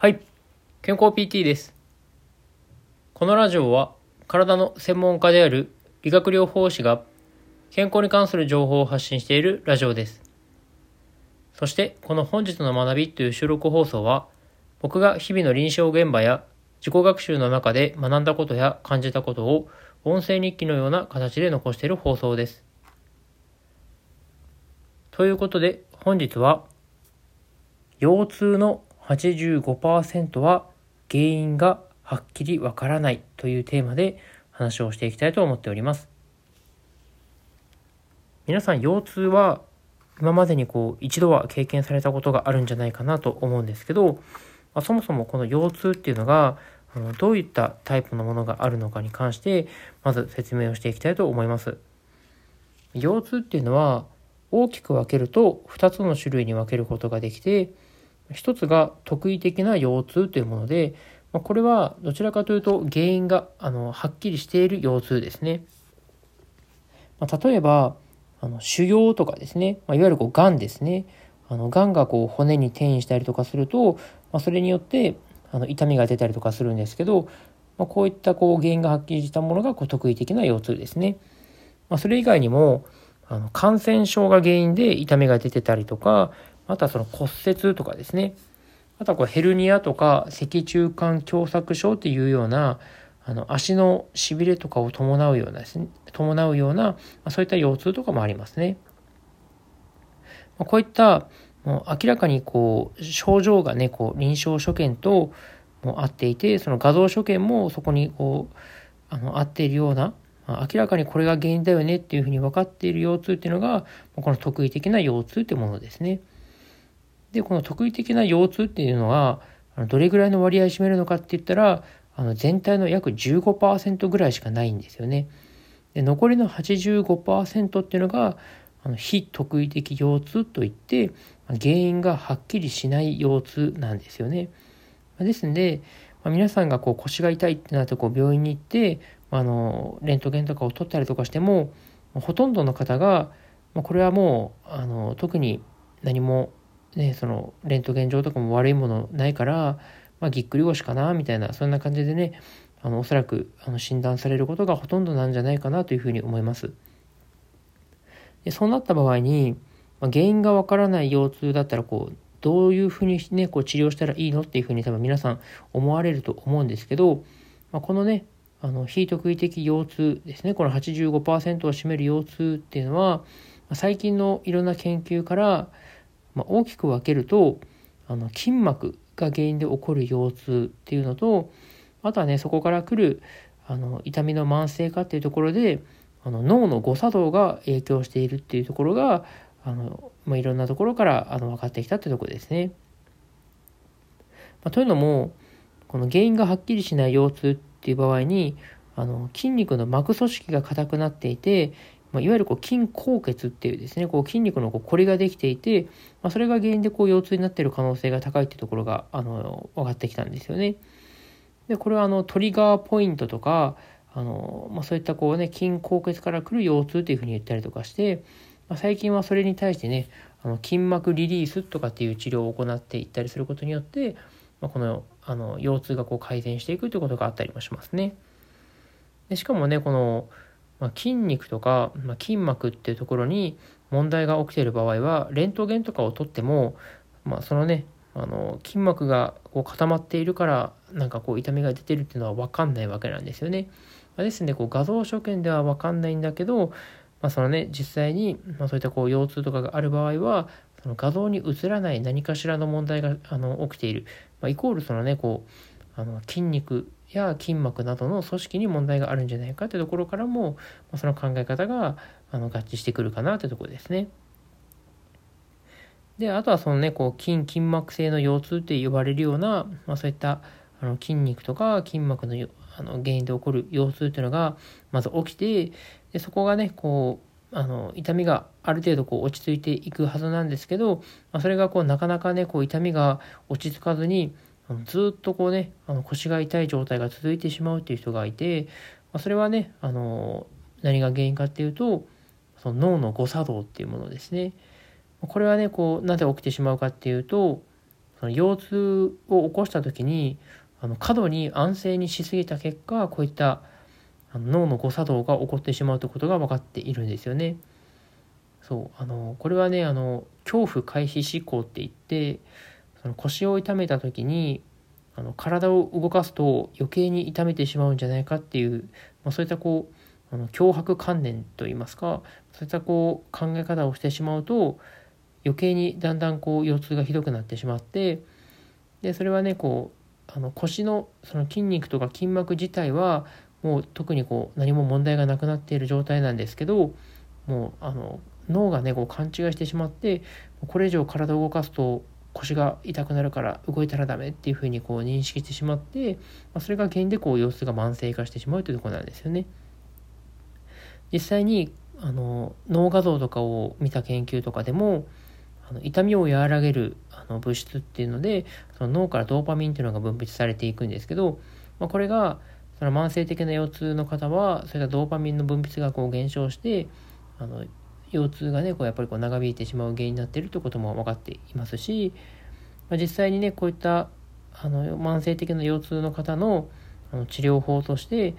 はい。健康 PT です。このラジオは体の専門家である理学療法士が健康に関する情報を発信しているラジオです。そしてこの本日の学びという収録放送は僕が日々の臨床現場や自己学習の中で学んだことや感じたことを音声日記のような形で残している放送です。ということで本日は腰痛の85%は原因がはっきりわからないというテーマで話をしていきたいと思っております。皆さん腰痛は今までにこう一度は経験されたことがあるんじゃないかなと思うんですけど、まあ、そもそもこの腰痛っていうのがあのどういったタイプのものがあるのかに関してまず説明をしていきたいと思います。腰痛っていうのは大きく分けると2つの種類に分けることができて一つが特異的な腰痛というもので、まあ、これはどちらかというと原因があのはっきりしている腰痛ですね。まあ、例えばあの腫瘍とかですね、まあ、いわゆるこう癌ですね。あの癌がこう骨に転移したりとかすると、まあ、それによってあの痛みが出たりとかするんですけど、まあ、こういったこう原因がはっきりしたものがこう特異的な腰痛ですね。まあ、それ以外にもあの感染症が原因で痛みが出てたりとか、あとはその骨折とかですね。あとはこうヘルニアとか脊柱管狭窄症っていうようなあの足のしびれとかを伴うようなですね、伴うような、まあ、そういった腰痛とかもありますね。まあ、こういったもう明らかにこう症状がね、こう臨床所見とも合っていて、その画像所見もそこにこうあの合っているような、まあ、明らかにこれが原因だよねっていうふうに分かっている腰痛っていうのが、この特異的な腰痛っていうものですね。で、この特異的な腰痛っていうのは、どれぐらいの割合占めるのかって言ったら、あの全体の約15%ぐらいしかないんですよね。で残りの85%っていうのが、あの非特異的腰痛といって、原因がはっきりしない腰痛なんですよね。ですので、まあ、皆さんがこう腰が痛いってなってこう病院に行って、あのレントゲンとかを取ったりとかしても、ほとんどの方が、まあ、これはもうあの特に何もね、そのレントゲン上とかも悪いものないから、まあ、ぎっくり腰かなみたいなそんな感じでねあのおそらくあの診断されることがほとんどなんじゃないかなというふうに思います。でそうなった場合に、まあ、原因がわからない腰痛だったらこうどういうふうにねこう治療したらいいのっていうふうに多分皆さん思われると思うんですけど、まあ、このねあの非特異的腰痛ですねこの85%を占める腰痛っていうのは最近のいろんな研究からまあ、大きく分けるとあの筋膜が原因で起こる腰痛っていうのとあとはねそこから来るあの痛みの慢性化っていうところであの脳の誤作動が影響しているっていうところがあの、まあ、いろんなところからあの分かってきたってとこですね。まあ、というのもこの原因がはっきりしない腰痛っていう場合にあの筋肉の膜組織が硬くなっていてまあ、いわゆるこう筋硬血っていうですね、こう筋肉のこうこりができていて、まあ、それが原因でこう腰痛になっている可能性が高いっていうところがあの分かってきたんですよね。で、これはあのトリガーポイントとか、あのまあ、そういったこうね、筋硬血から来る腰痛っていうふうに言ったりとかして、まあ、最近はそれに対してね、あの筋膜リリースとかっていう治療を行っていったりすることによって、まあ、このあの腰痛がこう改善していくということがあったりもしますね。でしかもね、このまあ、筋肉とか、まあ、筋膜っていうところに問題が起きている場合はレントゲンとかを取っても、まあ、そのねあの筋膜がこう固まっているからなんかこう痛みが出てるっていうのは分かんないわけなんですよね。まあ、ですのでこう画像所見では分かんないんだけど、まあ、そのね実際に、ま、そういったこう腰痛とかがある場合はその画像に映らない何かしらの問題があの起きている、ま、イコールそのねこうあの筋肉や筋膜などの組織に問題があるんじゃないかというところからも、まあ、その考え方があの合致してくるかなというところですね。であとはそのねこう筋筋膜性の腰痛って呼ばれるような、まあ、そういったあの筋肉とか筋膜のあの原因で起こる腰痛っていうのがまず起きてでそこがねこうあの痛みがある程度こう落ち着いていくはずなんですけど、まあ、それがこうなかなかねこう痛みが落ち着かずにあのずっとこうねあの腰が痛い状態が続いてしまうっていう人がいて、まあ、それはねあの何が原因かっていうとその脳の誤作動っていうものですね。これはねこうなぜ起きてしまうかっていうとその腰痛を起こした時にあの過度に安静にしすぎた結果こういった脳の誤作動が起こってしまうということが分かっているんですよね。そうあのこれはねあの恐怖回避思考って言ってその腰を痛めた時にあの体を動かすと余計に痛めてしまうんじゃないかっていう、まあ、そういったこうあの脅迫観念といいますかそういったこう考え方をしてしまうと余計にだんだんこう腰痛がひどくなってしまってでそれはねこうあの腰のその筋肉とか筋膜自体はもう特にこう何も問題がなくなっている状態なんですけどもうあの脳がねこう勘違いしてしまってこれ以上体を動かすと腰が痛くなるから動いたらダメっていうふうにこう認識してしまって、まあ、それが原因でこう様子が慢性化してしまうというところなんですよね。実際にあの脳画像とかを見た研究とかでもあの痛みを和らげるあの物質っていうのでその脳からドーパミンっていうのが分泌されていくんですけど、まあ、これがその慢性的な腰痛の方はそういったドーパミンの分泌がこう減少してあの腰痛がねこうやっぱりこう長引いてしまう原因になっているということも分かっていますし、まあ、実際にねこういったあの慢性的な腰痛の方のあの治療法として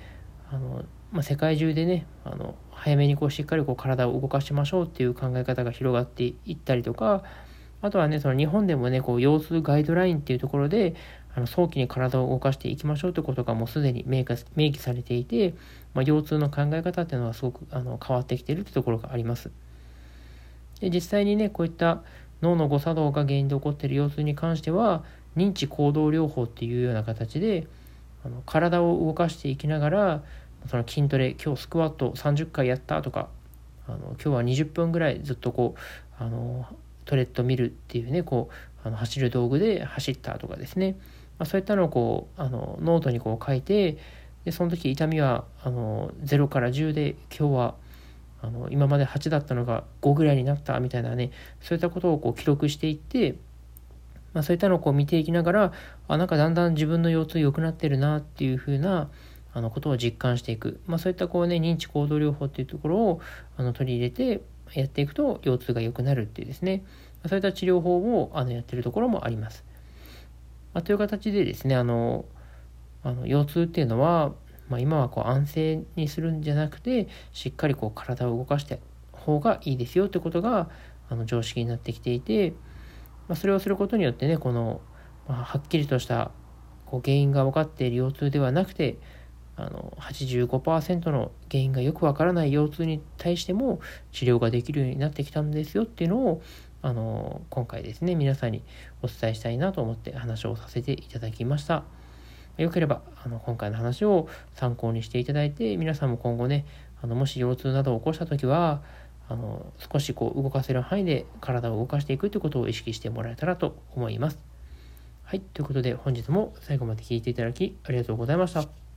あの、まあ、世界中でねあの早めにこうしっかりこう体を動かしましょうっていう考え方が広がっていったりとかあとはねその日本でもねこう腰痛ガイドラインっていうところであの早期に体を動かしていきましょうということがもうすでに明記されていて、まあ、腰痛の考え方っていうのはすごくあの変わってきているというところがあります。で実際にねこういった脳の誤作動が原因で起こっている腰痛に関しては認知行動療法っていうような形であの体を動かしていきながらその筋トレ今日スクワット30回やったとかあの今日は20分ぐらいずっとこうあのトレッドミルっていうねこうあの走る道具で走ったとかですね。まあ、そういったのをこうあのノートにこう書いてでその時痛みはあの0から10で今日はあの今まで8だったのが5ぐらいになったみたいなねそういったことをこう記録していって、まあ、そういったのをこう見ていきながらあなんかだんだん自分の腰痛良くなってるなっていうふうなあのことを実感していく、まあ、そういったこうね認知行動療法っていうところをあの取り入れてやっていくと腰痛が良くなるっていうですねそういった治療法をあのやってるところもあります。まあ、という形でですね、あの、あの腰痛っていうのは、まあ、今はこう安静にするんじゃなくて、しっかりこう体を動かして方がいいですよってことが、あの常識になってきていて、まあ、それをすることによってね、この、まあ、はっきりとしたこう原因が分かっている腰痛ではなくて、あの85%の原因がよくわからない腰痛に対しても治療ができるようになってきたんですよっていうのをあの今回ですね皆さんにお伝えしたいなと思って話をさせていただきました。よければあの今回の話を参考にしていただいて皆さんも今後ねあのもし腰痛などを起こした時はあの少しこう動かせる範囲で体を動かしていくということを意識してもらえたらと思います。はいということで本日も最後まで聴いていただきありがとうございました。